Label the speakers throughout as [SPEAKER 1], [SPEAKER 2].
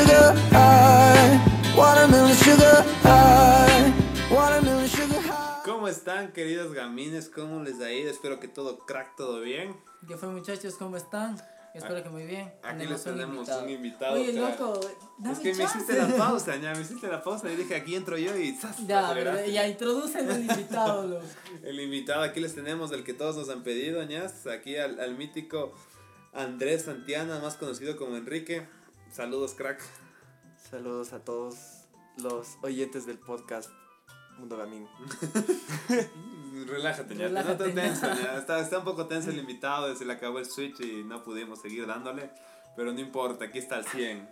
[SPEAKER 1] sugar high. Watermelon sugar high. Watermelon sugar high.
[SPEAKER 2] ¿Cómo están, queridos gamines? ¿Cómo les ha ido? Espero que todo crack, todo bien.
[SPEAKER 3] ¿Qué fue muchachos? ¿Cómo están? Espero que muy bien.
[SPEAKER 2] Aquí les tenemos un invitado.
[SPEAKER 3] Oye,
[SPEAKER 2] crack.
[SPEAKER 3] loco, dame
[SPEAKER 2] Es que me
[SPEAKER 3] chance.
[SPEAKER 2] hiciste la pausa, ya, me hiciste la pausa y dije aquí entro yo y ¡zas!
[SPEAKER 3] Ya,
[SPEAKER 2] aceleraste.
[SPEAKER 3] ya introducen al invitado, loco.
[SPEAKER 2] El invitado aquí les tenemos, el que todos nos han pedido, ñas, aquí al, al mítico Andrés Santiana, más conocido como Enrique. Saludos, crack.
[SPEAKER 4] Saludos a todos los oyentes del podcast Mundo Gamín.
[SPEAKER 2] Relájate, ya.
[SPEAKER 3] Relájate,
[SPEAKER 2] no te tenso, ña. Está, está un poco tenso el invitado, se le acabó el switch y no pudimos seguir dándole. Pero no importa, aquí está el 100.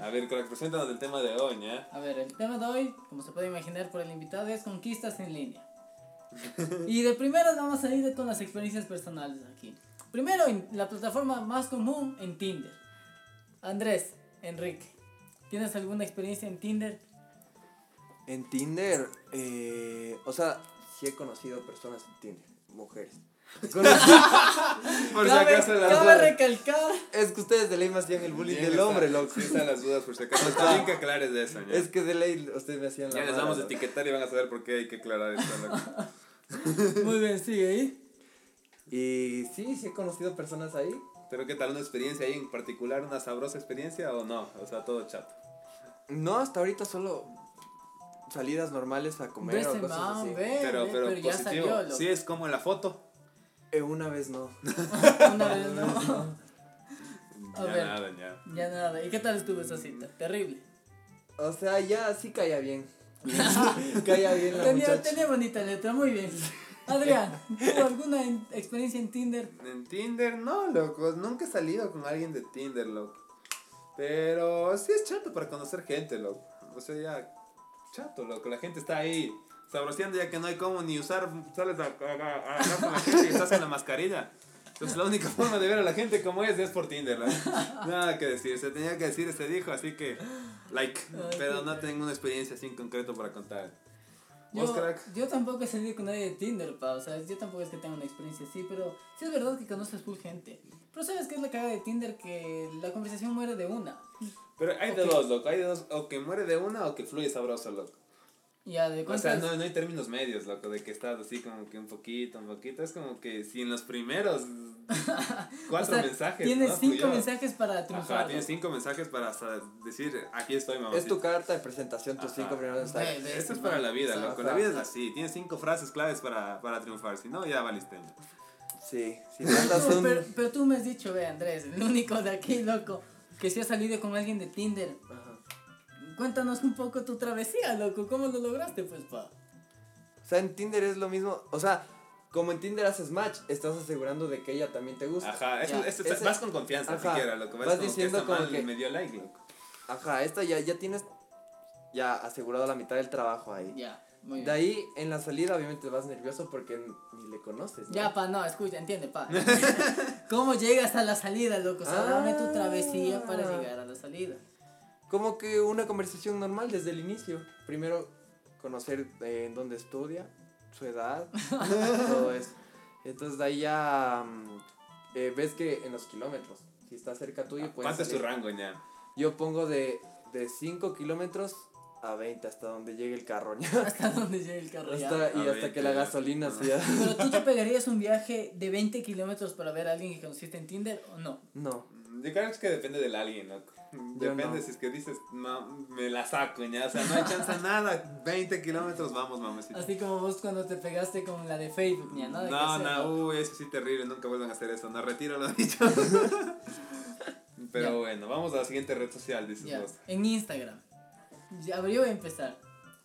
[SPEAKER 2] A ver, crack, preséntanos el tema de hoy, ¿ya?
[SPEAKER 3] A ver, el tema de hoy, como se puede imaginar por el invitado, es conquistas en línea. Y de primeras vamos a ir con las experiencias personales aquí. Primero, la plataforma más común, en Tinder. Andrés, Enrique, ¿tienes alguna experiencia en Tinder?
[SPEAKER 4] En Tinder, eh, o sea, sí he conocido personas en Tinder, mujeres.
[SPEAKER 2] Por si acaso las
[SPEAKER 3] cabe
[SPEAKER 2] dudas.
[SPEAKER 3] recalcar
[SPEAKER 4] Es que ustedes de ley me hacían el bullying del hombre, loco.
[SPEAKER 2] Sí están las dudas, por si acaso. Está bien que aclares de eso, ¿ya?
[SPEAKER 4] Es que de ley ustedes me hacían la
[SPEAKER 2] Ya les vamos a etiquetar y van a saber por qué hay que aclarar esto. loco.
[SPEAKER 3] Muy bien, sigue ahí.
[SPEAKER 4] Y sí, sí he conocido personas ahí.
[SPEAKER 2] Pero ¿qué tal una experiencia ahí en particular? ¿Una sabrosa experiencia o no? O sea, todo chato.
[SPEAKER 4] No, hasta ahorita solo salidas normales a comer o cosas
[SPEAKER 3] man,
[SPEAKER 4] así.
[SPEAKER 3] ve,
[SPEAKER 2] Pero,
[SPEAKER 3] ve,
[SPEAKER 2] pero,
[SPEAKER 3] ya
[SPEAKER 2] positivo.
[SPEAKER 3] salió.
[SPEAKER 2] Sí, es como en la foto.
[SPEAKER 4] Eh, una vez no.
[SPEAKER 3] Una vez no. A
[SPEAKER 2] ya
[SPEAKER 3] ver.
[SPEAKER 2] nada, ya.
[SPEAKER 3] Ya nada. ¿Y qué tal estuvo esa cita? Terrible.
[SPEAKER 4] O sea, ya sí caía bien. caía bien la
[SPEAKER 3] Tenía,
[SPEAKER 4] muchacha.
[SPEAKER 3] tenía bonita letra, muy bien. Adrián, ¿tuvo alguna en- experiencia en Tinder?
[SPEAKER 2] En Tinder, no, loco. Nunca he salido con alguien de Tinder, loco. Pero sí es chato para conocer gente, loco. O sea, ya, chato, loco. La gente está ahí sabroseando ya que no hay cómo ni usar, sales a, a, a- con la gente y estás con la mascarilla. Entonces la única forma de ver a la gente como es es por Tinder, loco. Nada que decir, se tenía que decir, se dijo, así que, like. Pero no tengo una experiencia así en concreto para contar. ¿Vos,
[SPEAKER 3] Yo,
[SPEAKER 2] crack?
[SPEAKER 3] yo tampoco he salido con nadie de Tinder, pa. O sea, yo tampoco es que tenga una experiencia así, pero sí es verdad que conoces full gente. Pero ¿sabes qué es la cagada de Tinder? Que la conversación muere de una.
[SPEAKER 2] Pero hay de dos, loco. Hay de dos, o que muere de una o que fluye sabroso, loco.
[SPEAKER 3] Ya, de
[SPEAKER 2] O sea, no, no hay términos medios, loco, de que estás así como que un poquito, un poquito. Es como que si en los primeros cuatro
[SPEAKER 3] o sea,
[SPEAKER 2] mensajes.
[SPEAKER 3] Tienes
[SPEAKER 2] ¿no?
[SPEAKER 3] cinco mensajes para triunfar.
[SPEAKER 2] Ajá, tienes cinco mensajes para hasta decir, aquí estoy, mamá.
[SPEAKER 4] Es tu carta de presentación, tus
[SPEAKER 2] Ajá.
[SPEAKER 4] cinco primeros mensajes.
[SPEAKER 2] Esto es para la vida, loco. La vida es así. Tienes cinco frases claves para, para triunfar. Si no, ya valiste.
[SPEAKER 4] Sí, si mandas un...
[SPEAKER 3] Pero, pero tú me has dicho, ve, Andrés, el único de aquí, loco, que si has salido con alguien de Tinder.
[SPEAKER 4] Ajá.
[SPEAKER 3] Cuéntanos un poco tu travesía, loco. ¿Cómo lo lograste, pues, pa?
[SPEAKER 4] O sea, en Tinder es lo mismo. O sea, como en Tinder haces match, estás asegurando de que ella también te gusta.
[SPEAKER 2] Ajá, eso-
[SPEAKER 4] Ese-
[SPEAKER 2] vas con confianza
[SPEAKER 4] Ajá.
[SPEAKER 2] siquiera, loco. Vas,
[SPEAKER 4] Vas
[SPEAKER 2] como
[SPEAKER 4] diciendo
[SPEAKER 2] que esta
[SPEAKER 4] como
[SPEAKER 2] man
[SPEAKER 4] que-
[SPEAKER 2] me dio like, loco.
[SPEAKER 4] Ajá, esta ya, ya tienes ya asegurado la mitad del trabajo ahí.
[SPEAKER 3] Ya, muy bien.
[SPEAKER 4] De ahí, en la salida, obviamente vas nervioso porque ni le conoces. ¿no?
[SPEAKER 3] Ya, pa, no, escucha, entiende, pa. ¿Cómo llegas a la salida, loco? O sea, dame tu travesía para
[SPEAKER 4] Ah.
[SPEAKER 3] llegar a la salida.
[SPEAKER 4] Como que una conversación normal desde el inicio. Primero, conocer eh, en dónde estudia, su edad, todo eso. Entonces, de ahí ya mm, eh, ves que en los kilómetros, si está cerca tuyo, puedes.
[SPEAKER 2] ¿Cuánto es tu rango, ya?
[SPEAKER 4] Yo pongo de, de 5 kilómetros a 20 hasta donde llegue el carro. ¿ya?
[SPEAKER 3] Hasta donde llegue el carro. ya.
[SPEAKER 4] Hasta- y
[SPEAKER 2] A
[SPEAKER 4] hasta
[SPEAKER 2] 20
[SPEAKER 4] que la
[SPEAKER 2] ya.
[SPEAKER 4] gasolina sea.
[SPEAKER 3] Pero tú te pegarías un viaje de 20 kilómetros para ver a alguien que conociste en Tinder o no?
[SPEAKER 4] No.
[SPEAKER 2] Yo creo que es que depende del alguien, loco. Depende
[SPEAKER 4] no.
[SPEAKER 2] si es que dices, no, me la saco, ya. O sea, no hay chance de nada. 20 kilómetros, vamos, mamacita.
[SPEAKER 3] Así como vos cuando te pegaste con la de Facebook, ya, ¿no? De
[SPEAKER 2] No, no, uy, eso sí terrible, nunca vuelvan a hacer eso. No, retiro lo dicho. Pero
[SPEAKER 3] Ya.
[SPEAKER 2] bueno, vamos a la siguiente red social, dices
[SPEAKER 3] Ya,
[SPEAKER 2] vos.
[SPEAKER 3] en Instagram. Ya, yo voy a empezar.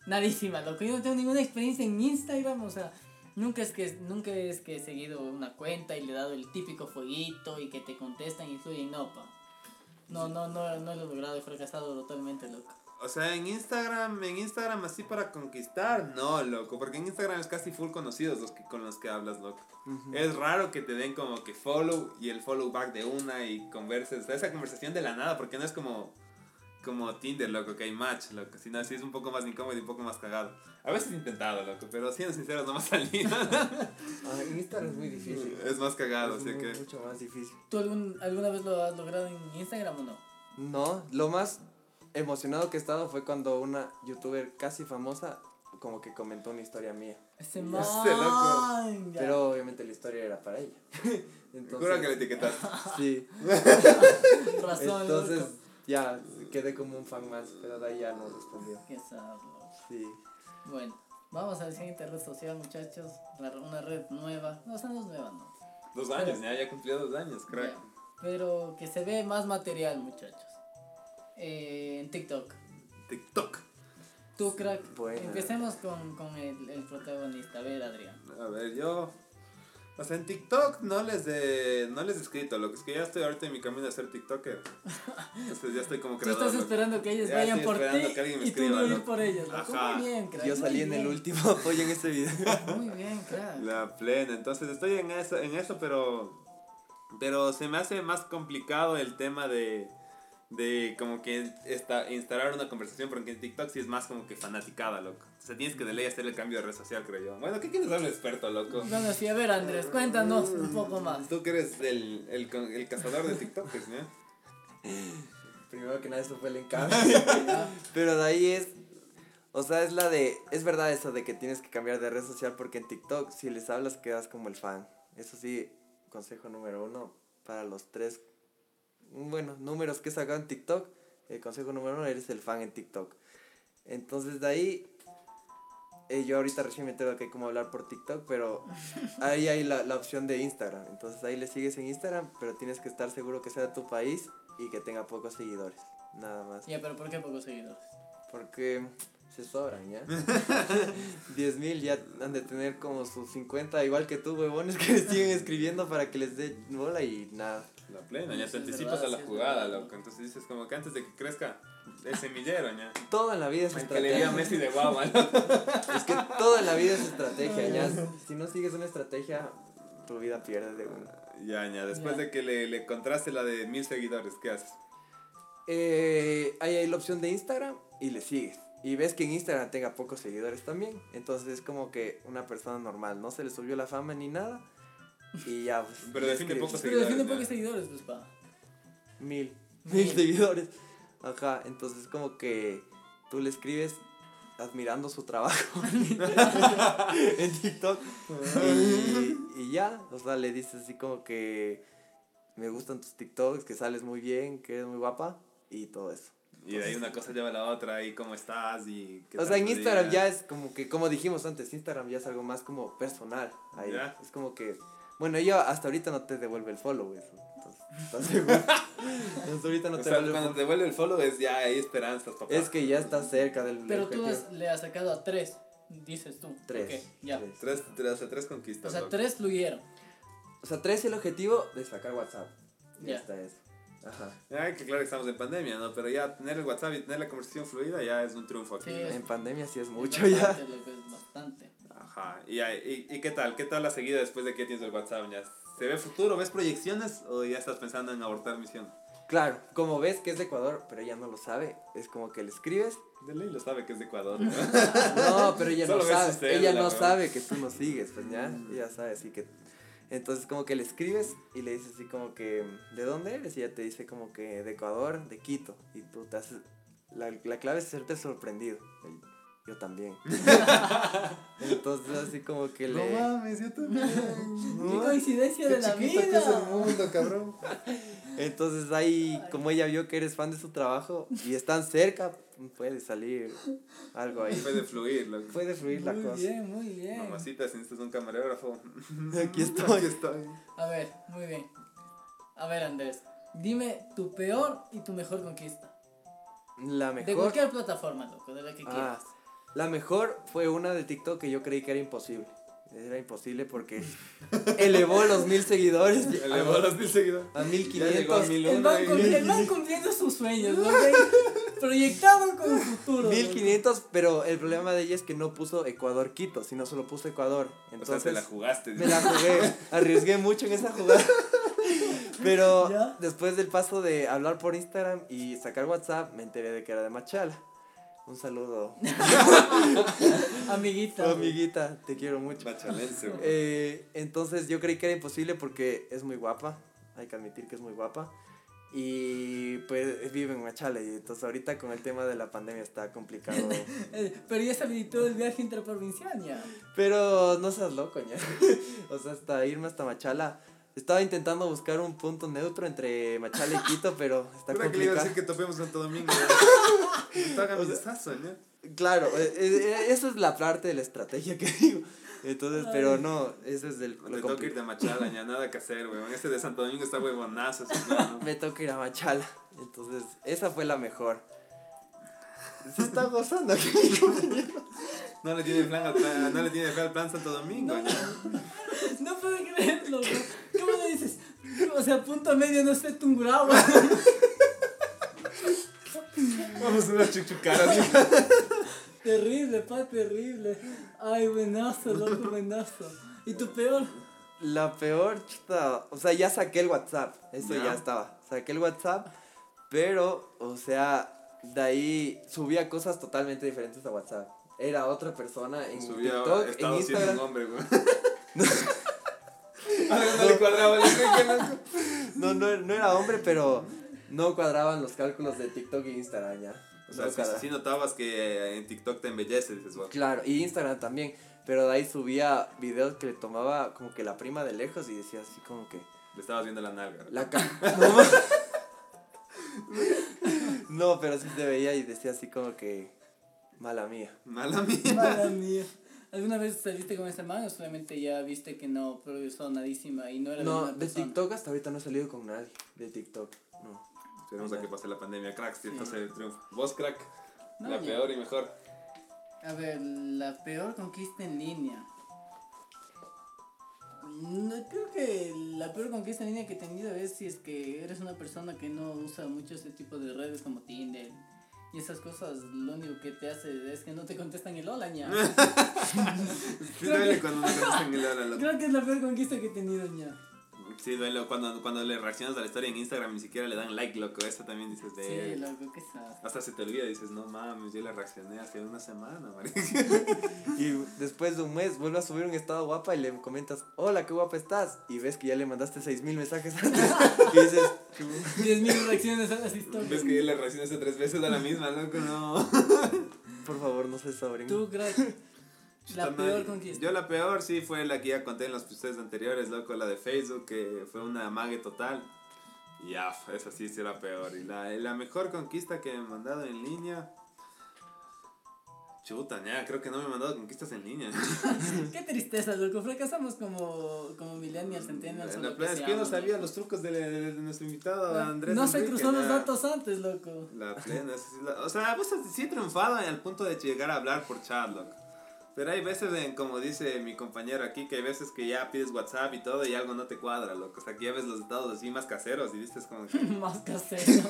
[SPEAKER 3] Nadísima, loco. Yo no tengo ninguna experiencia en Instagram, o sea, nunca es que nunca es que he seguido una cuenta y le he dado el típico fueguito y que te contestan y fluyen, no, pa. No, no, no, no lo he logrado, he fracasado totalmente, loco.
[SPEAKER 2] O sea, en Instagram, en Instagram así para conquistar, no, loco. Porque en Instagram es casi full conocidos los que, con los que hablas, loco. Es raro que te den como que follow y el follow back de una y converses. O sea, esa conversación de la nada, porque no es como, como Tinder, loco, que hay match, loco. Sino así es un poco más incómodo y un poco más cagado. A veces he intentado, loco, pero siendo sinceros no me ha salido.
[SPEAKER 4] Ah, Instagram es muy difícil.
[SPEAKER 2] es más cagado,
[SPEAKER 4] Es
[SPEAKER 2] así
[SPEAKER 4] muy-
[SPEAKER 2] que...
[SPEAKER 4] mucho más difícil.
[SPEAKER 3] ¿Tú algún, alguna vez lo has logrado en Instagram o no?
[SPEAKER 4] No, lo más emocionado que he estado fue cuando una youtuber casi famosa como que comentó una historia mía.
[SPEAKER 3] Ese
[SPEAKER 2] Ese
[SPEAKER 3] man.
[SPEAKER 2] loco.
[SPEAKER 3] ya.
[SPEAKER 4] Pero obviamente la historia era para ella.
[SPEAKER 2] Juro que le
[SPEAKER 4] Entonces,
[SPEAKER 2] etiquetaste.
[SPEAKER 4] sí.
[SPEAKER 3] Razón,
[SPEAKER 4] Entonces
[SPEAKER 3] loco.
[SPEAKER 4] Ya quedé como un fan más, pero de ahí ya no respondió.
[SPEAKER 3] Qué.
[SPEAKER 4] Sí.
[SPEAKER 3] Bueno, vamos a la siguiente red social, muchachos. Una red nueva. No, o sea, no es nueva, no.
[SPEAKER 2] Dos años, ya, ya cumplió dos años, crack.
[SPEAKER 3] Ya, Pero que se ve más material, muchachos. Eh, en TikTok.
[SPEAKER 2] TikTok.
[SPEAKER 3] Tú, crack.
[SPEAKER 4] Buena.
[SPEAKER 3] Empecemos con, con el, el protagonista. A ver, Adrián.
[SPEAKER 2] A ver, yo. O sea, en TikTok no les de. no les he escrito, lo que es que ya estoy ahorita en mi camino de ser TikToker. Entonces ya estoy como
[SPEAKER 3] Tú
[SPEAKER 2] creador.
[SPEAKER 3] estás
[SPEAKER 2] loco.
[SPEAKER 3] esperando que ellos
[SPEAKER 2] Ya
[SPEAKER 3] vayan
[SPEAKER 2] estoy
[SPEAKER 3] por ti
[SPEAKER 2] esperando que alguien me
[SPEAKER 3] y tú
[SPEAKER 2] escriba,
[SPEAKER 3] no ir por ellos. loco.
[SPEAKER 2] Ajá.
[SPEAKER 3] Muy bien, crack.
[SPEAKER 4] Yo
[SPEAKER 3] muy
[SPEAKER 4] salí en el último apoyo en ese video.
[SPEAKER 3] Muy bien, crack.
[SPEAKER 2] La plena, entonces estoy en eso, en eso, pero. Pero se me hace más complicado el tema de. De como que esta, instalar una conversación, porque en TikTok sí es más como que fanaticada, loco. O sea, tienes que de ley hacer el cambio de red social, creo yo. Bueno, ¿qué quieres hablar experto, loco?
[SPEAKER 3] Bueno, sí, a ver, Andrés, cuéntanos un poco más.
[SPEAKER 2] Tú que eres el, el, el cazador de TikTokers, ¿no?
[SPEAKER 4] Primero que nada, eso fue el encargo. Pero de ahí es. O sea, es la de. Es verdad eso de que tienes que cambiar de red social porque en TikTok, si les hablas, quedas como el fan. Eso sí, consejo número uno para los tres. Bueno, números que he sacado en TikTok. El consejo número uno, eres el fan en TikTok. Entonces de ahí. eh, yo ahorita recién me entero que hay como hablar por TikTok, pero ahí hay la, la opción de Instagram. Entonces ahí le sigues en Instagram, pero tienes que estar seguro que sea de tu país y que tenga pocos seguidores. Nada más.
[SPEAKER 3] Ya, pero ¿por qué pocos seguidores?
[SPEAKER 4] Porque se sobran, ¿ya? 10 mil ya han de tener como sus 50, igual que tú, huevones, que siguen escribiendo para que les dé bola y nada.
[SPEAKER 2] La plena, ya te anticipas
[SPEAKER 3] verdad,
[SPEAKER 2] a la jugada, loco. Entonces dices como que antes de que crezca, es semillero, ya.
[SPEAKER 4] Todo en la vida es
[SPEAKER 2] Que le diga
[SPEAKER 4] estrategia.
[SPEAKER 2] Messi de guava, ¿no?
[SPEAKER 4] Es que todo en la vida es estrategia, ya. Si no sigues una estrategia, tu vida pierde de una.
[SPEAKER 2] Ya, ya. Después
[SPEAKER 3] Ya.
[SPEAKER 2] de que le, le contraste la de mil seguidores, ¿qué haces?
[SPEAKER 4] Eh, ahí hay la opción de Instagram y le sigues. Y ves que en Instagram tenga pocos seguidores también. Entonces es como que una persona normal, no se le subió la fama ni nada. Y ya, pues.
[SPEAKER 2] Pero
[SPEAKER 4] escribes.
[SPEAKER 2] pocos
[SPEAKER 3] Pero define
[SPEAKER 2] seguidores,
[SPEAKER 3] pocos seguidores, pues, pa.
[SPEAKER 4] Mil.
[SPEAKER 3] Mil.
[SPEAKER 4] Mil seguidores. Ajá, entonces como que tú le escribes admirando su trabajo en TikTok. Y, y ya, o sea, le dices así como que me gustan tus TikToks, que sales muy bien, que eres muy guapa y todo eso.
[SPEAKER 2] Y de ahí una cosa lleva a la otra, y cómo estás, y... qué
[SPEAKER 4] O sea, en Instagram
[SPEAKER 2] día.
[SPEAKER 4] ya es como que, como dijimos antes, Instagram ya es algo más como personal. Ahí.
[SPEAKER 2] Ya.
[SPEAKER 4] Es como que, bueno, ella hasta ahorita no te devuelve el follow, eso. Entonces, ¿estás seguro? hasta ahorita no
[SPEAKER 2] O
[SPEAKER 4] te
[SPEAKER 2] sea,
[SPEAKER 4] devuelve el
[SPEAKER 2] cuando
[SPEAKER 4] follow.
[SPEAKER 2] te vuelve el follow es ya hay esperanzas, papá.
[SPEAKER 4] Es que ya está cerca del
[SPEAKER 3] Pero tú has- le has sacado a tres, dices tú.
[SPEAKER 4] Tres.
[SPEAKER 3] Ok, ya.
[SPEAKER 4] tres.
[SPEAKER 2] Tres, tres, o sea, tres
[SPEAKER 3] O
[SPEAKER 2] conquistas,
[SPEAKER 3] sea,
[SPEAKER 2] loco.
[SPEAKER 3] tres fluyeron.
[SPEAKER 4] O sea, tres es el objetivo de sacar WhatsApp. Ya,
[SPEAKER 3] Ya.
[SPEAKER 4] está eso. Ajá.
[SPEAKER 2] Ay, que claro que estamos en pandemia, ¿no? Pero ya tener el WhatsApp y tener la conversación fluida ya es un triunfo aquí.
[SPEAKER 3] Sí,
[SPEAKER 2] ¿no?
[SPEAKER 3] es-
[SPEAKER 4] En pandemia sí es
[SPEAKER 3] Es
[SPEAKER 4] mucho ya.
[SPEAKER 3] bastante, loco, es bastante.
[SPEAKER 2] Ajá. ¿Y, y, ¿Y qué tal? ¿Qué tal la seguida después de que tienes el WhatsApp? ¿Ya ¿Se ve futuro? ¿Ves proyecciones? ¿O ya estás pensando en abortar misión?
[SPEAKER 4] Claro, como ves que es de Ecuador, pero ella no lo sabe, es como que le escribes.
[SPEAKER 2] De ley lo sabe que es de Ecuador. ¿no?
[SPEAKER 4] No, pero ella no
[SPEAKER 2] Solo ves
[SPEAKER 4] sabe. Ella
[SPEAKER 2] la
[SPEAKER 4] no
[SPEAKER 2] verdad.
[SPEAKER 4] sabe que tú no sigues, pues ya. Ella sabe, así que. Entonces, como que le escribes y le dices así como que, ¿de dónde eres? Y ella te dice como que de Ecuador, de Quito. Y tú te haces. La, la clave es hacerte sorprendido. Yo también. Entonces, así como que le.
[SPEAKER 2] mames, yo también.
[SPEAKER 3] ¡Qué coincidencia de la
[SPEAKER 2] chiquito que es el
[SPEAKER 3] vida!
[SPEAKER 2] mundo, cabrón.
[SPEAKER 4] Entonces ahí, como ella vio que eres fan de su trabajo y están cerca, puede salir algo ahí.
[SPEAKER 2] Puede fluir, loco.
[SPEAKER 4] Puede fluir la
[SPEAKER 3] Muy
[SPEAKER 4] cosa.
[SPEAKER 3] bien, muy bien.
[SPEAKER 2] Mamacita, si necesitas un camarógrafo.
[SPEAKER 4] Aquí estoy.
[SPEAKER 2] Aquí estoy.
[SPEAKER 3] A ver, muy bien. A ver, Andrés, dime tu peor y tu mejor conquista.
[SPEAKER 4] La
[SPEAKER 3] De
[SPEAKER 4] mejor.
[SPEAKER 3] cualquier plataforma, loco, de la que
[SPEAKER 4] Ah,
[SPEAKER 3] quieras.
[SPEAKER 4] La mejor fue una de TikTok que yo creí que era imposible. Era imposible porque elevó los mil seguidores
[SPEAKER 2] Elevó a los mil seguidores.
[SPEAKER 4] a mil quinientos.
[SPEAKER 3] el man cumpliendo sus sueños, ¿no? Proyectado con el futuro.
[SPEAKER 4] Mil quinientos, pero el problema de ella es que no puso Ecuador Quito, sino solo puso Ecuador.
[SPEAKER 2] O sea,
[SPEAKER 4] Entonces,
[SPEAKER 2] te la jugaste.
[SPEAKER 4] Me la jugué, arriesgué mucho en esa jugada. Pero
[SPEAKER 3] ¿Ya?
[SPEAKER 4] después del paso de hablar por Instagram y sacar WhatsApp, me enteré de que era de Machala. Un saludo.
[SPEAKER 3] Amiguita.
[SPEAKER 4] Amiguita, te quiero mucho. Eh, entonces yo creí que era imposible porque es muy guapa. Hay que admitir que es muy guapa. Y pues vive en Machala y entonces ahorita con el tema de la pandemia está complicado.
[SPEAKER 3] Eh, Pero ya se habilitó el viaje intraprovincial ya.
[SPEAKER 4] Pero no seas loco, ya. o sea, hasta irme hasta Machala. Estaba intentando buscar un punto neutro entre Machala y Quito, pero está
[SPEAKER 2] Puta que le iba a
[SPEAKER 4] complicado.
[SPEAKER 2] decir que topemos Santo Domingo. ¿no?
[SPEAKER 4] Claro, eh, eh, esa es la parte de la estrategia que digo. Entonces, pero no, ese es el,
[SPEAKER 2] Me tengo que ir
[SPEAKER 4] complicado.
[SPEAKER 2] de Machala, ya nada que hacer, weón. Este de Santo Domingo está huevonazo. plano.
[SPEAKER 4] Me toca ir a Machala. Entonces, esa fue la mejor. Se está gozando aquí.
[SPEAKER 2] No le tiene plan al plan, no le tiene fe al plan Santo Domingo.
[SPEAKER 3] No,
[SPEAKER 2] ¿ya?
[SPEAKER 3] No puedo creerlo, ¿no? ¿Cómo le dices? O sea, punto medio no sé Tungurahua.
[SPEAKER 2] Vamos a unas chuchucaras.
[SPEAKER 3] terrible, pa, terrible. Ay, buenazo, loco, buenazo. ¿Y tu peor?
[SPEAKER 4] La peor, chuta, o sea, ya saqué el WhatsApp, eso
[SPEAKER 2] Ya.
[SPEAKER 4] ya estaba. Saqué el WhatsApp, pero, o sea, de ahí subía cosas totalmente diferentes a WhatsApp. Era otra persona en
[SPEAKER 2] Subía
[SPEAKER 4] TikTok, en
[SPEAKER 2] estado siendo un No le cuadraba.
[SPEAKER 4] No, no, no era hombre, pero no cuadraban los cálculos de TikTok e Instagram ya.
[SPEAKER 2] O sea,
[SPEAKER 4] No
[SPEAKER 2] es que
[SPEAKER 4] cuadra-
[SPEAKER 2] sí notabas que en TikTok te embellece, dices, vos.
[SPEAKER 4] Claro, y Instagram también. Pero de ahí subía videos que le tomaba como que la prima de lejos y decía así como que.
[SPEAKER 2] Le estabas viendo la nalga.
[SPEAKER 4] La ca- no, no, pero sí se veía y decía así como que. Mala mía.
[SPEAKER 2] Mala mía.
[SPEAKER 3] Mala mía. ¿Alguna vez saliste con ese man o solamente ya viste que no progresó nadísima y no era la
[SPEAKER 4] No,
[SPEAKER 3] misma
[SPEAKER 4] de
[SPEAKER 3] persona?
[SPEAKER 4] TikTok hasta ahorita no he salido con nadie. De TikTok, no.
[SPEAKER 2] Esperemos a que pase la pandemia, crack. Si pase el triunfo. Vos, crack.
[SPEAKER 3] No,
[SPEAKER 2] la
[SPEAKER 3] ya.
[SPEAKER 2] peor y mejor.
[SPEAKER 3] A ver, la peor conquista en línea. No, creo que la peor conquista en línea que he tenido es si es que eres una persona que no usa mucho ese tipo de redes como Tinder y esas cosas. Lo único que te hace es que no te contestan el hola, ña.
[SPEAKER 2] Sí duele cuando no contestan el hola, loco.
[SPEAKER 3] Creo que es la peor conquista que he tenido, ña.
[SPEAKER 2] Sí duele cuando, cuando le reaccionas a la historia en Instagram ni siquiera le dan like, loco. Eso también dices de...
[SPEAKER 3] Sí, loco, qué sad.
[SPEAKER 2] Hasta se te olvida, dices, no mames, yo le reaccioné hace una semana.
[SPEAKER 4] Y después de un mes vuelve a subir un estado guapa y le comentas, hola, qué guapa estás. Y ves que ya le mandaste 6000 mensajes antes. y dices,
[SPEAKER 3] 10.000 reacciones a las historias.
[SPEAKER 2] Ves que yo le reaccioné hace tres veces a la misma, loco, no.
[SPEAKER 4] por favor, no se sobren.
[SPEAKER 3] Tú, crack. La
[SPEAKER 2] Chuta,
[SPEAKER 3] peor
[SPEAKER 2] madre.
[SPEAKER 3] conquista.
[SPEAKER 2] Yo la peor sí fue la que ya conté en los episodios anteriores, loco, la de Facebook, que fue una mague total. Y ya, esa sí sí era peor. Y la, la mejor conquista que me han mandado en línea... Chuta, ya, creo que no me han mandado conquistas en línea.
[SPEAKER 3] Qué tristeza, loco. Fracasamos como, como millennials, centennials.
[SPEAKER 2] la plena es que yo no sabía los trucos de, de- de nuestro invitado Andrés.
[SPEAKER 3] No se
[SPEAKER 2] Enrique,
[SPEAKER 3] cruzó los
[SPEAKER 2] ya.
[SPEAKER 3] datos antes, loco.
[SPEAKER 2] La plena, sí, la- o sea, veces sí he triunfado al punto de llegar a hablar por chat, loco. Pero hay veces, en, como dice mi compañero aquí, que hay veces que ya pides WhatsApp y todo y algo no te cuadra, loco. O sea, que ya ves los estados así más caseros y viste es como que,
[SPEAKER 3] Más casero.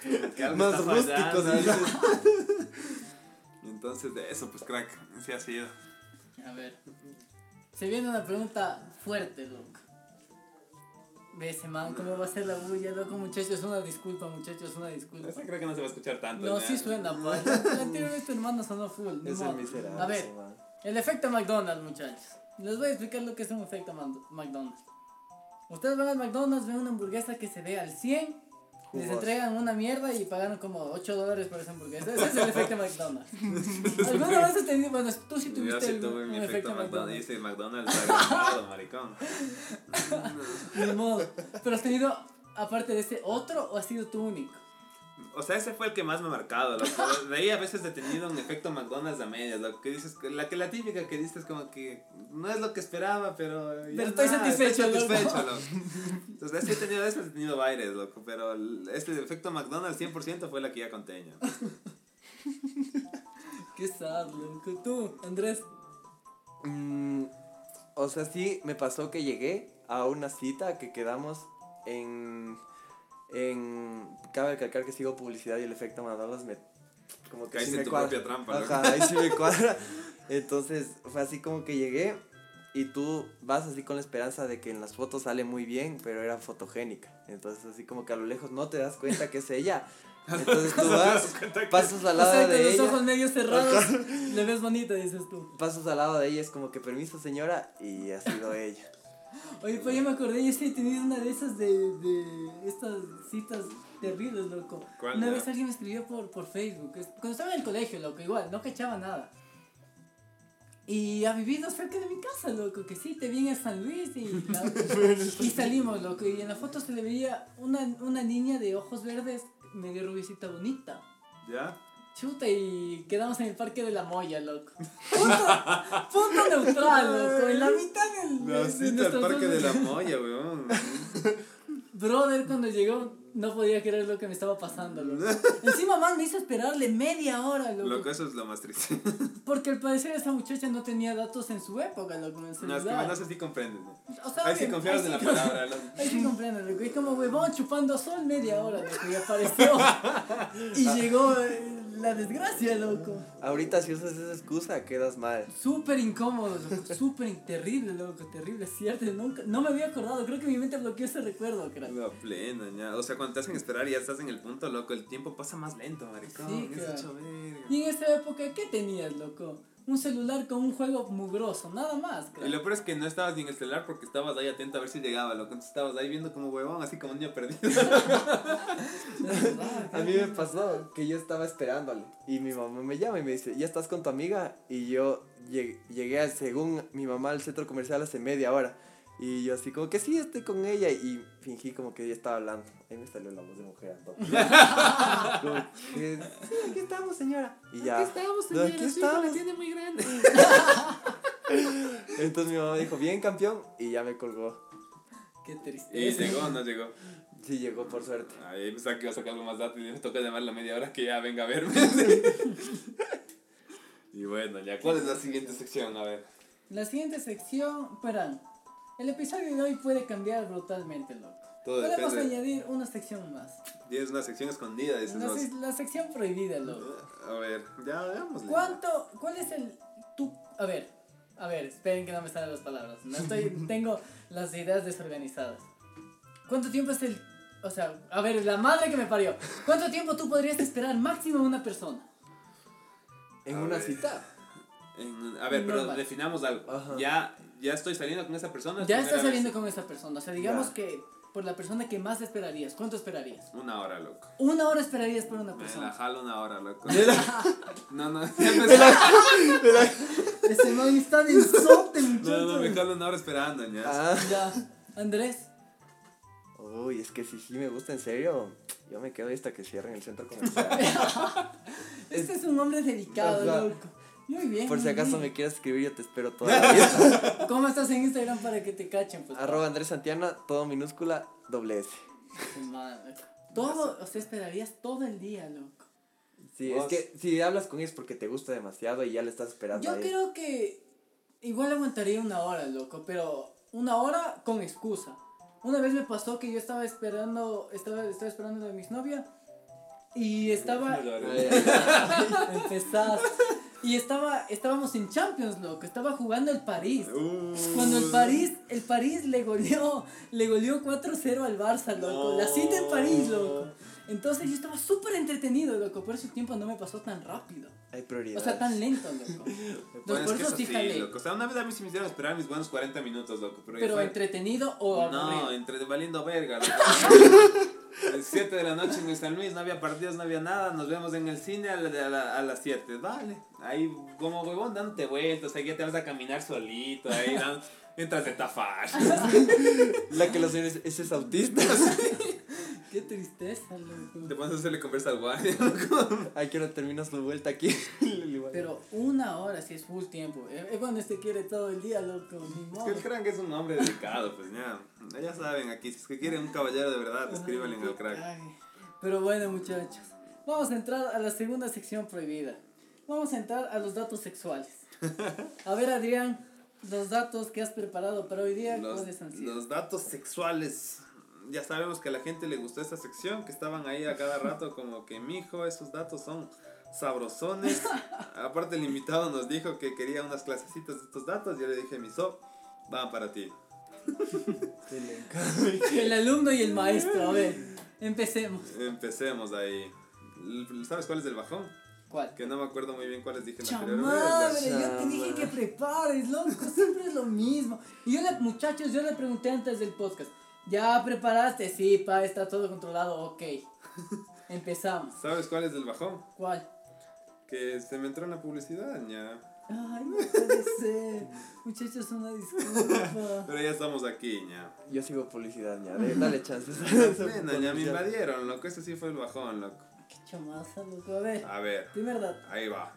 [SPEAKER 2] que algo
[SPEAKER 4] Más rústicos,
[SPEAKER 2] entonces de eso, pues crack, sí ha sido.
[SPEAKER 3] A ver. Se viene una pregunta fuerte, loco. Ve ese man, ¿cómo va a ser la bulla, loco, muchachos? Una disculpa, muchachos, una disculpa.
[SPEAKER 2] Esa creo que no se va a escuchar tanto.
[SPEAKER 3] No,
[SPEAKER 2] ¿ya?
[SPEAKER 3] sí suena, pa. Anteriormente tu hermano sonó full.
[SPEAKER 4] Es el miserable.
[SPEAKER 3] A ver,
[SPEAKER 4] man.
[SPEAKER 3] el efecto McDonald's, muchachos. Les voy a explicar lo que es un efecto Mc- McDonald's. Ustedes van al McDonald's, ven una hamburguesa que se ve al 100, les
[SPEAKER 4] Jugosa.
[SPEAKER 3] entregan una mierda y pagaron como 8 dólares por esa hamburguesa. Ese es el efecto McDonald's. ¿Alguna vez has tenido, bueno, tú sí
[SPEAKER 2] Yo
[SPEAKER 3] tuviste
[SPEAKER 2] sí
[SPEAKER 3] el-
[SPEAKER 2] tuve mi
[SPEAKER 3] un
[SPEAKER 2] efecto
[SPEAKER 3] efecto
[SPEAKER 2] McDonald's.
[SPEAKER 3] McDonald's?
[SPEAKER 2] Dice McDonald's agrandado, maricón.
[SPEAKER 3] Ni modo. Pero has tenido, aparte de ese otro, o ha sido tu único.
[SPEAKER 2] O sea, ese fue el que más me ha marcado, loco. De ahí a veces he tenido un efecto McDonald's a medias, lo que dices, la que la típica que dices como que no es lo que esperaba, pero
[SPEAKER 3] Pero estoy satisfecho,
[SPEAKER 2] estoy satisfecho, loco. Entonces, sí he tenido eso, he tenido bailes, loco, pero este efecto McDonald's 100% fue la que ya conté ya.
[SPEAKER 3] Qué sad, loco. Tú, Andrés.
[SPEAKER 4] Mm, o sea, sí, me pasó que llegué a una cita que quedamos en. En. Cabe recalcar que sigo publicidad y el efecto McDonald's me. Como que sí
[SPEAKER 2] en
[SPEAKER 4] me
[SPEAKER 2] tu
[SPEAKER 4] cuadra.
[SPEAKER 2] propia trampa.
[SPEAKER 4] Ajá, ahí sí me cuadra. Entonces, fue así como que llegué y tú vas así con la esperanza de que en las fotos sale muy bien, pero era fotogénica. Entonces, así como que a lo lejos no te das cuenta que es ella. Entonces tú vas, pasas al
[SPEAKER 3] O
[SPEAKER 4] lado
[SPEAKER 3] sea, con
[SPEAKER 4] de
[SPEAKER 3] los
[SPEAKER 4] ella.
[SPEAKER 3] ojos medio cerrados, le ves bonita, dices tú.
[SPEAKER 4] pasas al lado de ella, es como que permiso señora, y ha sido ella.
[SPEAKER 3] Oye, pues ya me acordé, yo sí he tenido una de esas de, de estas citas terribles, loco.
[SPEAKER 2] ¿Cuál,
[SPEAKER 3] una vez alguien me escribió por, por Facebook, cuando estaba en el colegio, loco, igual, no cachaba nada. Y ha vivido cerca de mi casa, loco, que sí, te viene a San Luis y, la- y salimos, loco. Y en la foto se le veía una, una niña de ojos verdes, medio rubicita bonita.
[SPEAKER 2] ¿Ya?
[SPEAKER 3] Chuta, y quedamos en el parque de la Moya, loco. Punto, punto neutral, loco. En la mitad del. De- de
[SPEAKER 2] al
[SPEAKER 3] nuestros
[SPEAKER 2] parque
[SPEAKER 3] dos-
[SPEAKER 2] de la Moya, weón.
[SPEAKER 3] Brother, cuando llegó, no podía creer lo que me estaba pasando, loco. Encima, man, me hizo esperarle media hora, loco.
[SPEAKER 2] Loco, eso es lo más triste.
[SPEAKER 3] Porque al parecer esa muchacha no tenía datos en su época, loco, en el
[SPEAKER 2] No, es que no sé si comprendes, ¿no?
[SPEAKER 3] O sea,
[SPEAKER 2] Ahí sí confiabas en la palabra, loco.
[SPEAKER 3] Ahí sí comprendo, loco. Es como huevón chupando sol media hora, loco. Y apareció. y llegó eh, la desgracia, loco.
[SPEAKER 4] Ahorita si usas esa excusa quedas mal.
[SPEAKER 3] Súper incómodo, loco. Súper terrible, loco. Terrible, cierto. Nunca, no me había acordado. Creo que mi mente bloqueó ese recuerdo, crack.
[SPEAKER 2] La plena, ya. O sea, cuando te hacen esperar y ya estás en el punto, loco, el tiempo pasa más lento, maricón.
[SPEAKER 3] Sí,
[SPEAKER 2] es
[SPEAKER 3] claro.
[SPEAKER 2] hecho verga.
[SPEAKER 3] Y en esa época, ¿qué tenías, loco? Un celular con un juego mugroso, nada más,
[SPEAKER 2] Y lo peor es que no estabas ni en el celular porque estabas ahí atento a ver si llegaba, loco. Entonces estabas ahí viendo como huevón, así como niño perdido.
[SPEAKER 4] A mí me pasó que yo estaba esperándole y mi mamá me llama y me dice, ¿ya estás con tu amiga? Y yo lleg- llegué, a- según mi mamá, al centro comercial hace media hora. Y yo así como que sí, estoy con ella y fingí como que ella estaba hablando. Ahí me salió la voz de mujer. Como que, sí, aquí estamos, señora. Y ya.
[SPEAKER 2] estamos,
[SPEAKER 4] No, aquí estamos.
[SPEAKER 2] tiene muy grande.
[SPEAKER 4] Entonces mi mamá dijo, bien campeón, y ya me colgó.
[SPEAKER 3] Qué
[SPEAKER 2] Y
[SPEAKER 3] tristeza.
[SPEAKER 2] llegó, no llegó.
[SPEAKER 4] Sí, llegó por suerte.
[SPEAKER 2] Ahí pensaba que iba a sacar algo más datos y me toca llamar la media hora que ya venga a verme. y bueno, ya, ¿cuál es la siguiente sección? A ver.
[SPEAKER 3] La siguiente sección, verán. El episodio de hoy puede cambiar brutalmente, loco.
[SPEAKER 2] Todo
[SPEAKER 3] Podemos
[SPEAKER 2] depende.
[SPEAKER 3] añadir una sección más.
[SPEAKER 2] Tienes una sección escondida, dices
[SPEAKER 3] La, la sección prohibida, loco.
[SPEAKER 2] A ver, ya veámosle.
[SPEAKER 3] ¿Cuánto? ¿Cuál es el tu A ver, a ver, esperen que no me salen las palabras. No estoy, tengo las ideas desorganizadas. ¿Cuánto tiempo es el o sea, a ver, la madre que me parió. ¿Cuánto tiempo tú podrías esperar máximo a una persona?
[SPEAKER 4] En
[SPEAKER 2] A
[SPEAKER 4] una
[SPEAKER 2] ver.
[SPEAKER 4] cita.
[SPEAKER 2] En- a ver, pero
[SPEAKER 3] Normal.
[SPEAKER 2] definamos algo.
[SPEAKER 4] Ajá.
[SPEAKER 2] Ya, ya estoy saliendo con esa persona.
[SPEAKER 3] Ya estás saliendo
[SPEAKER 2] vez.
[SPEAKER 3] con esa persona. O sea, digamos
[SPEAKER 4] Ya.
[SPEAKER 3] que por la persona que más esperarías, ¿cuánto esperarías?
[SPEAKER 2] Una hora, loco.
[SPEAKER 3] Una hora esperarías por una
[SPEAKER 2] Me la
[SPEAKER 3] persona.
[SPEAKER 2] jalo una hora, loco.
[SPEAKER 4] La-
[SPEAKER 2] No, no, ya empecé.
[SPEAKER 3] Ese man está de insote, muchacho.
[SPEAKER 2] No, no, me jalo una hora esperando, ya.
[SPEAKER 4] Ah.
[SPEAKER 3] Ya. Andrés.
[SPEAKER 4] Uy, es que si sí me gusta en serio, yo me quedo ahí hasta que cierren el centro comercial.
[SPEAKER 3] Este es un hombre dedicado, loco. Muy bien.
[SPEAKER 4] Por si acaso
[SPEAKER 3] bien.
[SPEAKER 4] me quieres escribir, yo te espero toda la vida.
[SPEAKER 3] ¿Cómo estás en Instagram para que te cachen? Pues,
[SPEAKER 4] Arroba Andrés Santiana, todo minúscula, doble S.
[SPEAKER 3] Madre. Todo, o sea, esperarías todo el día, loco.
[SPEAKER 4] Sí,
[SPEAKER 2] Vos.
[SPEAKER 4] es que si hablas con ellos es porque te gusta demasiado y ya le estás esperando
[SPEAKER 3] Yo
[SPEAKER 4] ahí.
[SPEAKER 3] creo que igual aguantaría una hora, loco, pero una hora con excusa. Una vez me pasó que yo estaba esperando, estaba, estaba esperando a mi exnovia y estaba... Empezaste. Y estaba, estábamos en Champions, loco, estaba jugando el París.
[SPEAKER 2] Uh.
[SPEAKER 3] Cuando el París, el París le goleó, le goleó 4-0 al Barça, loco. La cita en París, loco. Entonces yo estaba súper entretenido, loco. Por eso el tiempo no me pasó tan rápido.
[SPEAKER 4] Hay
[SPEAKER 3] O
[SPEAKER 4] prioridades.
[SPEAKER 3] sea, tan lento, loco.
[SPEAKER 2] Bueno,
[SPEAKER 3] por
[SPEAKER 2] es que
[SPEAKER 3] eso
[SPEAKER 2] eso
[SPEAKER 3] sí
[SPEAKER 2] loco. O sea, una vez a mí sí me hicieron esperar mis buenos 40 minutos, loco. Pero,
[SPEAKER 3] Pero
[SPEAKER 2] fue-
[SPEAKER 3] entretenido o
[SPEAKER 2] No, entre valiendo verga. loco. El 7 de la noche en San Luis, no había partidos, no había nada. Nos vemos en el cine a, la- a la- a las 7. Vale. Ahí, como huevón, dándote vueltas. Ahí ya te vas a caminar solito. Ahí, dan- entras de tafar.
[SPEAKER 4] La que los señores, ese es autista.
[SPEAKER 3] Qué tristeza,
[SPEAKER 2] Te
[SPEAKER 3] loco.
[SPEAKER 2] pones a hacerle conversa al guardia.
[SPEAKER 4] Ay, que ahora termina su vuelta aquí.
[SPEAKER 3] Pero una hora sí es full tiempo. Es cuando este quiere todo el día, loco. Ni
[SPEAKER 2] Es
[SPEAKER 3] modo.
[SPEAKER 2] que el crank es un hombre dedicado, pues ya. Ya saben aquí, si es que quieren un caballero de verdad, escríbanle en el crack.
[SPEAKER 3] Ay, Pero bueno, muchachos. Vamos a entrar a la segunda sección prohibida. Vamos a entrar a los datos sexuales. A ver, Adrián, los datos que has preparado para hoy día,
[SPEAKER 2] Los,
[SPEAKER 3] ¿cuáles han sido?
[SPEAKER 2] los datos sexuales. Ya sabemos que a la gente le gustó esta sección, que estaban ahí a cada rato como que, mijo, esos datos son sabrosones. Aparte el invitado nos dijo que quería unas clasecitas de estos datos, yo le dije, miso, van para ti.
[SPEAKER 3] El alumno y el maestro, a ver, empecemos.
[SPEAKER 2] Empecemos ahí. ¿Sabes cuál es el bajón?
[SPEAKER 3] ¿Cuál?
[SPEAKER 2] Que no me acuerdo muy bien cuáles dije en la anterior.
[SPEAKER 3] yo te dije que prepares, loco, siempre es lo mismo. Y yo le, muchachos, yo le pregunté antes del podcast, ¿ya preparaste? Sí, pa, está todo controlado, ok. Empezamos.
[SPEAKER 2] ¿Sabes cuál es el bajón?
[SPEAKER 3] ¿Cuál?
[SPEAKER 2] Que se me entró en la publicidad, ya.
[SPEAKER 3] Ay, no puede ser. Muchachos, una disculpa.
[SPEAKER 2] Pero ya estamos aquí, ya.
[SPEAKER 4] Yo sigo publicidad, ya. de- dale chances.
[SPEAKER 2] Nena, ya me invadieron, loco. Ese sí fue el bajón, loco.
[SPEAKER 3] Qué chamaza, loco. A ver,
[SPEAKER 2] A ver,
[SPEAKER 3] primer dato.
[SPEAKER 2] ahí va.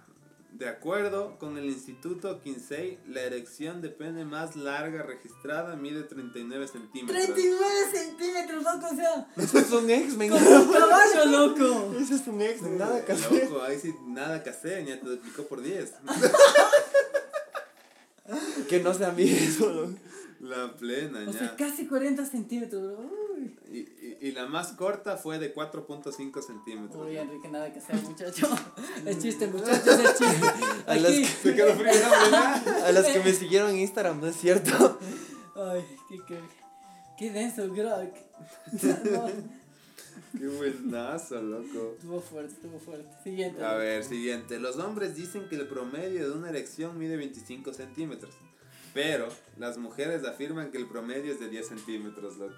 [SPEAKER 2] De acuerdo con el Instituto Kinsey, la erección de pene más larga registrada mide 39 centímetros.
[SPEAKER 3] 39 centímetros, loco, o sea,
[SPEAKER 4] Eso es un
[SPEAKER 3] como un caballo, loco.
[SPEAKER 4] Eso es un ex-men, nada que hacer.
[SPEAKER 2] Loco, ahí sí nada que hacer, ya te duplicó por 10.
[SPEAKER 4] Que no sea mí eso. loco.
[SPEAKER 2] La plena,
[SPEAKER 3] O sea,
[SPEAKER 2] ya.
[SPEAKER 3] casi 40 centímetros. Uy,
[SPEAKER 2] Y, y, la más corta fue de 4.5 centímetros.
[SPEAKER 3] Uy, Enrique, nada que hacer, muchacho. Es chiste, muchachos, es chiste.
[SPEAKER 4] A las
[SPEAKER 3] Aquí.
[SPEAKER 2] Se quedó frío.
[SPEAKER 4] A las que me siguieron en Instagram, no es cierto.
[SPEAKER 3] Ay, qué, qué, qué denso. No,
[SPEAKER 2] Qué buenazo, loco.
[SPEAKER 3] estuvo fuerte, estuvo fuerte. Siguiente.
[SPEAKER 2] A ver, siguiente. Los hombres dicen que el promedio de una erección mide 25 centímetros. Pero las mujeres afirman que el promedio es de 10 centímetros, loco.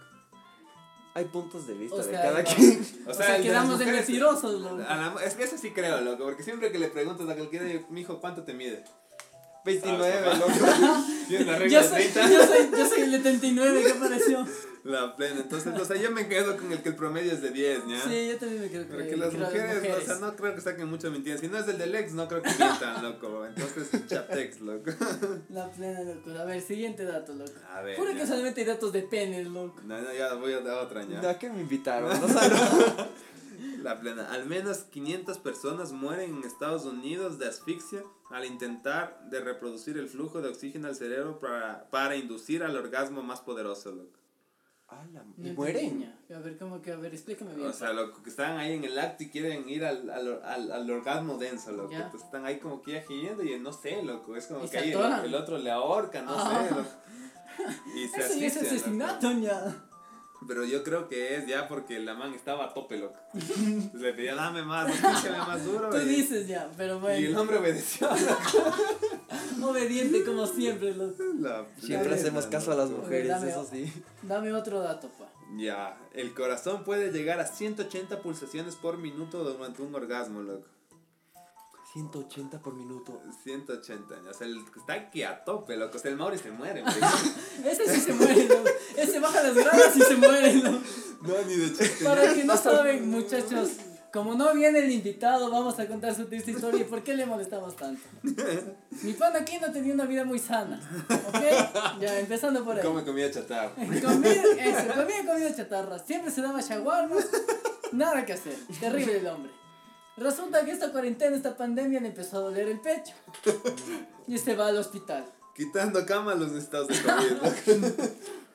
[SPEAKER 4] Hay puntos de vista
[SPEAKER 3] O
[SPEAKER 4] de
[SPEAKER 3] sea,
[SPEAKER 4] cada
[SPEAKER 3] no.
[SPEAKER 4] quien.
[SPEAKER 3] O sea, quedamos de mentirosos, loco.
[SPEAKER 2] es que eso sí creo, loco, porque siempre que le preguntas a cualquiera, mijo, ¿cuánto te mide?
[SPEAKER 4] 29,
[SPEAKER 2] Ah,
[SPEAKER 4] loco.
[SPEAKER 2] Tienes la regla
[SPEAKER 3] Yo soy,
[SPEAKER 2] 30.
[SPEAKER 3] yo, soy, yo soy el de 39 que apareció.
[SPEAKER 2] La plena. Entonces, o sea, yo me quedo con el que el promedio es de 10, ¿ya?
[SPEAKER 3] Sí, yo también me quedo con
[SPEAKER 2] Porque
[SPEAKER 3] el-
[SPEAKER 2] las
[SPEAKER 3] creo
[SPEAKER 2] mujeres, o sea, no creo que saquen mucha mentira. Si no es el del ex, no creo que mientan, loco. Entonces, chatex, loco.
[SPEAKER 3] La plena locura. A ver, siguiente dato, loco.
[SPEAKER 2] A ver.
[SPEAKER 3] Puro
[SPEAKER 2] ya.
[SPEAKER 3] que solamente hay datos de penes, loco.
[SPEAKER 2] No, no, ya voy a dar otra, ya.
[SPEAKER 4] ¿A qué me invitaron? No sabes.
[SPEAKER 2] La plena. Al menos 500 personas mueren en Estados Unidos de asfixia al intentar de reproducir el flujo de oxígeno al cerebro para, para inducir al orgasmo más poderoso, loco.
[SPEAKER 4] Ala,
[SPEAKER 3] No
[SPEAKER 4] ¿Y mueren?
[SPEAKER 3] ya. A ver, ¿cómo que? A ver, explícame bien.
[SPEAKER 2] O sea, loco, que están ahí en el acto y quieren ir al, al, al, al orgasmo denso, loco.
[SPEAKER 3] Ya.
[SPEAKER 2] Entonces están ahí como que ya gimiendo y no sé, loco. Es como que ahí el, el otro le ahorca, no
[SPEAKER 3] Ah.
[SPEAKER 2] sé, loco. Y se
[SPEAKER 3] Eso es asesinato, ya.
[SPEAKER 2] Pero yo creo que es ya porque la man estaba a tope, loco. Entonces le pedía, dame más, más duro.
[SPEAKER 3] Tú
[SPEAKER 2] y,
[SPEAKER 3] dices ya, pero
[SPEAKER 2] y el
[SPEAKER 3] bueno.
[SPEAKER 2] hombre obedeció.
[SPEAKER 3] Obediente como siempre, loco.
[SPEAKER 2] La
[SPEAKER 4] Siempre
[SPEAKER 2] plena,
[SPEAKER 4] hacemos caso a las mujeres,
[SPEAKER 3] dame
[SPEAKER 4] eso sí.
[SPEAKER 3] Dame otro dato, pa.
[SPEAKER 2] Ya, el corazón puede llegar a 180 pulsaciones por minuto durante un orgasmo, loco.
[SPEAKER 4] 180 por minuto.
[SPEAKER 2] 180, o sea, el, está aquí a tope, loco. O sea, el Mauri se muere.
[SPEAKER 3] Ese sí se muere, loco. Ese baja las gradas y se muere, loco.
[SPEAKER 2] No, ni de chiste.
[SPEAKER 3] Para que no saben, muchachos, como no viene el invitado, vamos a contar su triste historia y por qué le molestamos tanto. Mi pan aquí no tenía una vida muy sana, ¿ok? Ya, empezando por ahí.
[SPEAKER 2] Come comida chatarra.
[SPEAKER 3] Comida, eso, comida, comida chatarra. Siempre se daba shawarmas, nada que hacer. Terrible el hombre. Resulta que esta cuarentena, esta pandemia le empezó a doler el pecho. Y se va al hospital.
[SPEAKER 2] Quitando cama los estados de COVID.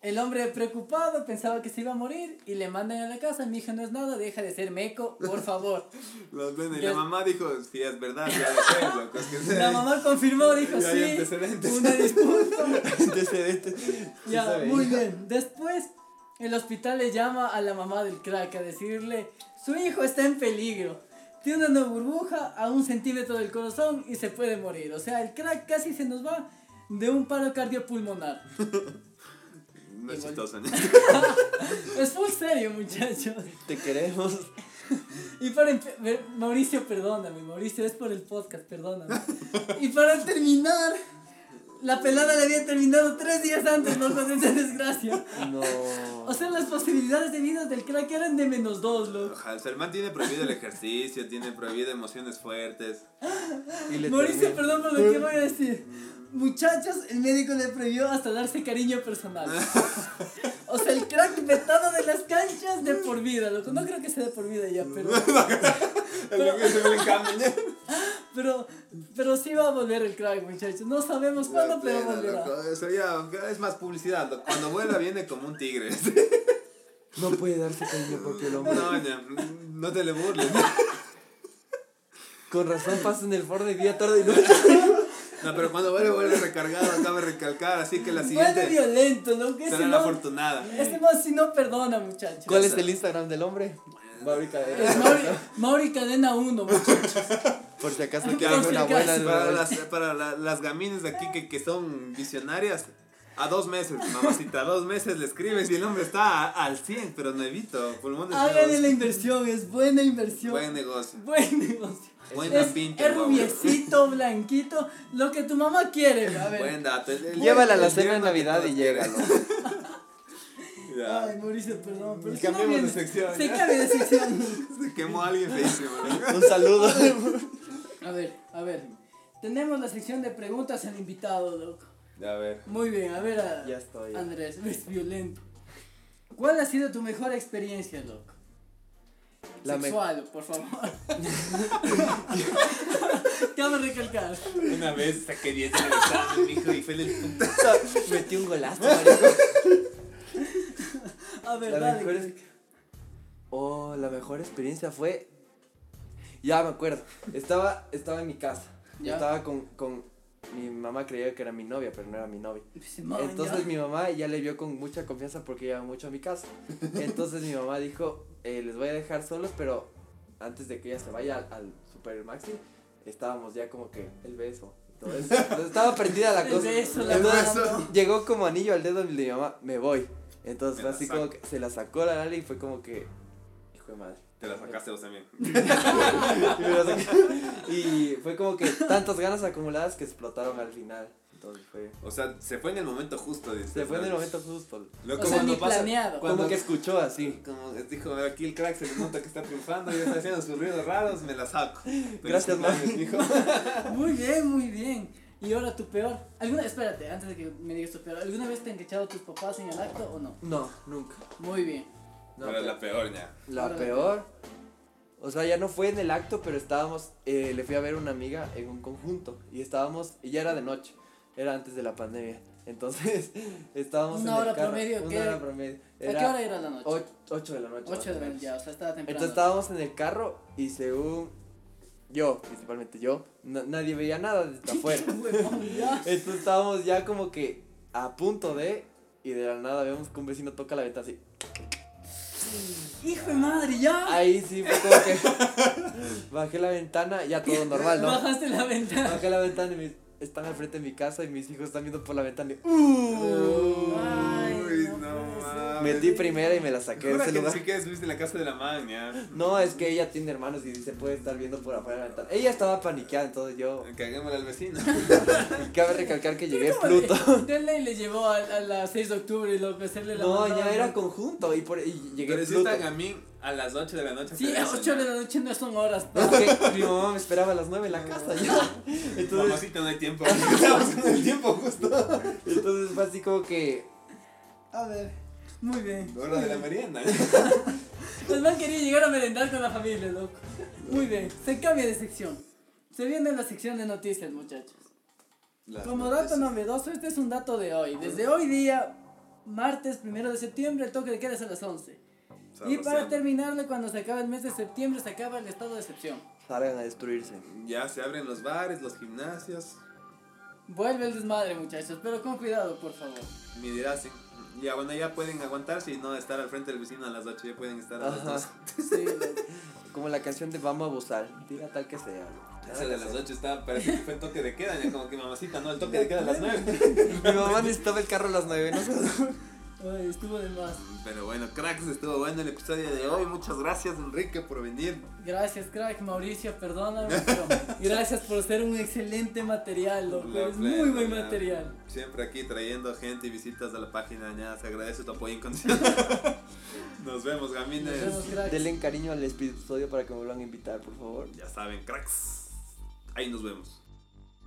[SPEAKER 3] El hombre preocupado pensaba que se iba a morir y le mandan a la casa. Mi hija no es nada, deja de ser meco, por favor.
[SPEAKER 2] Los ven, y la mamá dijo, sí, es verdad, ya de ser, loco. Es que
[SPEAKER 3] La mamá confirmó, dijo
[SPEAKER 2] Ya
[SPEAKER 3] sí. Una.
[SPEAKER 4] Antecedentes.
[SPEAKER 3] Ya,
[SPEAKER 4] sabe.
[SPEAKER 3] muy bien. Después, el hospital le llama a la mamá del crack a decirle: Su hijo está en peligro. Tiene una burbuja a un centímetro del corazón y se puede morir. O sea, el crack casi se nos va de un paro cardiopulmonar.
[SPEAKER 2] No es chistoso.
[SPEAKER 3] Es full serio, muchachos.
[SPEAKER 4] Te queremos.
[SPEAKER 3] Y para Mauricio, perdóname, Mauricio, es por el podcast, perdóname. Y para terminar, la pelada le había terminado tres días antes, no con esa desgracia.
[SPEAKER 4] No.
[SPEAKER 3] O sea, las posibilidades de vida del crack eran de menos dos, loco.
[SPEAKER 2] Ojalá, o sea, el man tiene prohibido el ejercicio, tiene prohibido emociones fuertes.
[SPEAKER 4] Y le
[SPEAKER 3] Mauricio,
[SPEAKER 4] termina.
[SPEAKER 3] perdón por lo que voy a decir. Muchachos, el médico le prohibió hasta darse cariño personal. O sea, el crack vetado de las canchas de por vida, loco. No creo que sea de por vida ya, pero.
[SPEAKER 2] El que.
[SPEAKER 3] Pero, pero sí va a volver el crack, muchachos. No sabemos cuándo, pero volverá.
[SPEAKER 2] loco. Eso ya es más publicidad. Cuando vuela viene como un tigre.
[SPEAKER 4] No puede darse cariño porque el hombre.
[SPEAKER 2] No, ya, no te le burles.
[SPEAKER 4] Con razón pasa en el Ford de día, tarde y noche.
[SPEAKER 2] No, pero cuando vuelve, vuelve recargado, acaba de recalcar. Así que la
[SPEAKER 3] Vuelve
[SPEAKER 2] siguiente
[SPEAKER 3] violento, loco. Ese
[SPEAKER 2] será la
[SPEAKER 3] no,
[SPEAKER 2] afortunada.
[SPEAKER 3] ese no, si no perdona, muchachos.
[SPEAKER 4] ¿Cuál es el Instagram del hombre? Mauri Cadena.
[SPEAKER 3] Mauri, Mauri Cadena 1, muchachos.
[SPEAKER 4] Por si acaso
[SPEAKER 3] Por
[SPEAKER 4] quieren
[SPEAKER 3] si
[SPEAKER 4] buena.
[SPEAKER 2] Para las, para la- las gamines de aquí que, que son visionarias, a dos meses, mamacita, a dos meses le escribes y el hombre está a- al 100, pero nuevito. Pulmones
[SPEAKER 3] Háganle la inversión, es buena inversión.
[SPEAKER 2] Buen negocio.
[SPEAKER 3] Buen negocio.
[SPEAKER 2] Buena
[SPEAKER 3] es,
[SPEAKER 2] pinta,
[SPEAKER 3] es rubiecito, blanquito, lo que tu mamá quiere. A ver.
[SPEAKER 2] Buen dato.
[SPEAKER 4] Llévala a la cena de Navidad y llégalo.
[SPEAKER 2] Ya.
[SPEAKER 3] Ay, Mauricio, perdón. Pero
[SPEAKER 2] cambiemos de sección,
[SPEAKER 3] Se
[SPEAKER 2] ya.
[SPEAKER 3] cambia de sección.
[SPEAKER 2] Se quemó alguien feísimo.
[SPEAKER 4] Un saludo.
[SPEAKER 3] A ver, a ver. Tenemos la sección de preguntas al invitado, loco.
[SPEAKER 2] A ver.
[SPEAKER 3] Muy bien, a ver, a-
[SPEAKER 4] Ya estoy.
[SPEAKER 3] Andrés, es violento. ¿Cuál ha sido tu mejor experiencia, loco?
[SPEAKER 4] La me-
[SPEAKER 3] Sexual, por favor. Cabe recalcar.
[SPEAKER 2] Una vez saqué 10 en el examen, mijo, y fue el punto.
[SPEAKER 4] Metí un golazo, marico.
[SPEAKER 3] A ver,
[SPEAKER 4] La
[SPEAKER 3] dale.
[SPEAKER 4] mejor es- Oh, la mejor experiencia fue. Ya me acuerdo. Estaba, estaba en mi casa.
[SPEAKER 3] Ya.
[SPEAKER 4] Estaba con, con. Mi mamá creía que era mi novia, pero no era mi novia.
[SPEAKER 3] "Man,
[SPEAKER 4] Entonces
[SPEAKER 3] ya".
[SPEAKER 4] mi mamá ya le vio con mucha confianza porque iba mucho a mi casa. Entonces mi mamá dijo, eh, les voy a dejar solos, pero antes de que ella se vaya al, al Super Maxi, estábamos ya como que el beso. y todo eso. Entonces estaba prendida la
[SPEAKER 3] El
[SPEAKER 4] cosa.
[SPEAKER 3] beso, la
[SPEAKER 4] Entonces,
[SPEAKER 3] mano.
[SPEAKER 4] llegó como anillo al dedo de mi mamá, me voy. Entonces
[SPEAKER 2] Me
[SPEAKER 4] fue así
[SPEAKER 2] saco.
[SPEAKER 4] como que se la sacó la nalga y fue como que, hijo de madre.
[SPEAKER 2] Te la sacaste vos también.
[SPEAKER 4] Y, me la saqué. Y fue como que tantas ganas acumuladas que explotaron al final. Entonces fue...
[SPEAKER 2] O sea, se fue en el momento justo. dices,
[SPEAKER 4] Se fue en el momento justo.
[SPEAKER 2] Loco,
[SPEAKER 3] O sea,
[SPEAKER 2] cuando
[SPEAKER 3] ni
[SPEAKER 2] pasa-
[SPEAKER 3] planeado.
[SPEAKER 2] cuando-
[SPEAKER 4] Como que escuchó así.
[SPEAKER 2] Como dijo, aquí el crack se le nota que está triunfando y está haciendo sus ruidos raros, me la saco. Feliz
[SPEAKER 4] Gracias, mami.
[SPEAKER 3] Muy bien, muy bien. Y ahora tu peor. ¿Alguna, espérate, antes de que me digas tu peor. ¿Alguna vez te han echado tus papás en el acto o no?
[SPEAKER 4] No, nunca.
[SPEAKER 3] Muy bien.
[SPEAKER 4] No,
[SPEAKER 2] Pero es
[SPEAKER 4] pero-
[SPEAKER 2] la peor ya.
[SPEAKER 4] La peor. O sea, ya no fue en el acto, pero estábamos. eh, le fui a ver a una amiga en un conjunto. Y estábamos. Y ya era de noche. Era antes de la pandemia. Entonces, estábamos
[SPEAKER 3] Una
[SPEAKER 4] en el
[SPEAKER 3] hora
[SPEAKER 4] carro.
[SPEAKER 3] promedio,
[SPEAKER 4] Una
[SPEAKER 3] ¿qué?
[SPEAKER 4] hora promedio.
[SPEAKER 3] ¿A qué hora era la noche?
[SPEAKER 4] 8 de la noche.
[SPEAKER 3] 8
[SPEAKER 4] más
[SPEAKER 3] de la
[SPEAKER 4] menos.
[SPEAKER 3] ya, o sea, estaba temprano.
[SPEAKER 4] Entonces estábamos en el carro y según. Yo, principalmente yo, na- nadie veía nada desde afuera. Entonces estábamos ya como que a punto de. Y de la nada vemos que un vecino toca la ventana así.
[SPEAKER 3] Hijo de madre, ya.
[SPEAKER 4] Ahí sí fue como que. bajé la ventana, ya todo normal, ¿no?
[SPEAKER 3] Bajaste la ventana.
[SPEAKER 4] Bajé la ventana y mis- están al frente de mi casa y mis hijos están viendo por la ventana y. ¡Uh!
[SPEAKER 2] Uy,
[SPEAKER 4] Metí primera y me la saqué de ese
[SPEAKER 2] que
[SPEAKER 4] lugar.
[SPEAKER 2] estuviste en la casa de la.
[SPEAKER 4] No, es que ella tiene hermanos y se puede estar viendo por afuera de la ventana. Ella estaba paniqueada, entonces yo.
[SPEAKER 2] Caguémosle al vecino.
[SPEAKER 4] Y cabe recalcar que llegué Pluto.
[SPEAKER 3] De ley le llevó a, a la 6 de octubre y lo que hacerle la
[SPEAKER 4] No,
[SPEAKER 3] mandada,
[SPEAKER 4] ya era
[SPEAKER 3] ¿no?
[SPEAKER 4] conjunto y, por, y llegué
[SPEAKER 2] Pero si
[SPEAKER 4] Pluto.
[SPEAKER 2] están a mí a las 8 de la noche.
[SPEAKER 3] Sí,
[SPEAKER 2] pero
[SPEAKER 3] a
[SPEAKER 2] eso
[SPEAKER 3] 8 de la noche no son horas. pa.
[SPEAKER 4] Es que mi mamá me esperaba a las 9 en la casa ya. Entonces,
[SPEAKER 2] Mamacita, no hay tiempo. Estamos en el tiempo justo.
[SPEAKER 4] entonces fue así como que.
[SPEAKER 3] A ver, muy bien.
[SPEAKER 2] Hora de la merienda.
[SPEAKER 3] El man quería llegar a merendar con la familia, loco. Muy bien, se cambia de sección. Se viene la sección de noticias, muchachos.
[SPEAKER 2] Las
[SPEAKER 3] Como
[SPEAKER 2] noticias.
[SPEAKER 3] dato novedoso, este es un dato de hoy. Desde hoy día, martes primero de septiembre, el toque de queda es a las 11. Y para terminarle, cuando se acaba el mes de septiembre, se acaba el estado de excepción.
[SPEAKER 4] Salgan a destruirse.
[SPEAKER 2] Ya se abren los bares, los gimnasios.
[SPEAKER 3] Vuelve el desmadre, muchachos, pero con cuidado, por favor.
[SPEAKER 2] Mi dirá sí. Ya, bueno, ya pueden aguantarse y no estar al frente del vecino a las 8. Ya pueden estar a las
[SPEAKER 4] Ajá.
[SPEAKER 2] 2.
[SPEAKER 3] Sí.
[SPEAKER 4] Como la canción de Vamos a abusar. Diga tal que sea.
[SPEAKER 2] Ese de las 8 está, parece que fue el toque de queda. Ya como que mamacita, no, el toque de queda a las 9.
[SPEAKER 4] Mi mamá necesitaba el carro a las 9, ¿no?
[SPEAKER 3] Ay, estuvo de más.
[SPEAKER 2] Pero bueno, cracks, estuvo bueno el episodio de hoy. Muchas gracias, Enrique, por venir.
[SPEAKER 3] Gracias, crack. Mauricio, perdóname, pero gracias por ser un excelente material, loco.
[SPEAKER 2] La
[SPEAKER 3] Es muy buen
[SPEAKER 2] plena,
[SPEAKER 3] material.
[SPEAKER 2] Siempre aquí trayendo gente y visitas a la página. Ya, se agradece tu apoyo incondicional. Nos vemos,
[SPEAKER 3] Nos
[SPEAKER 2] gamines.
[SPEAKER 3] vemos, cracks.
[SPEAKER 4] Denle cariño al episodio para que me vuelvan a invitar, por favor.
[SPEAKER 2] Ya saben, cracks. Ahí nos vemos.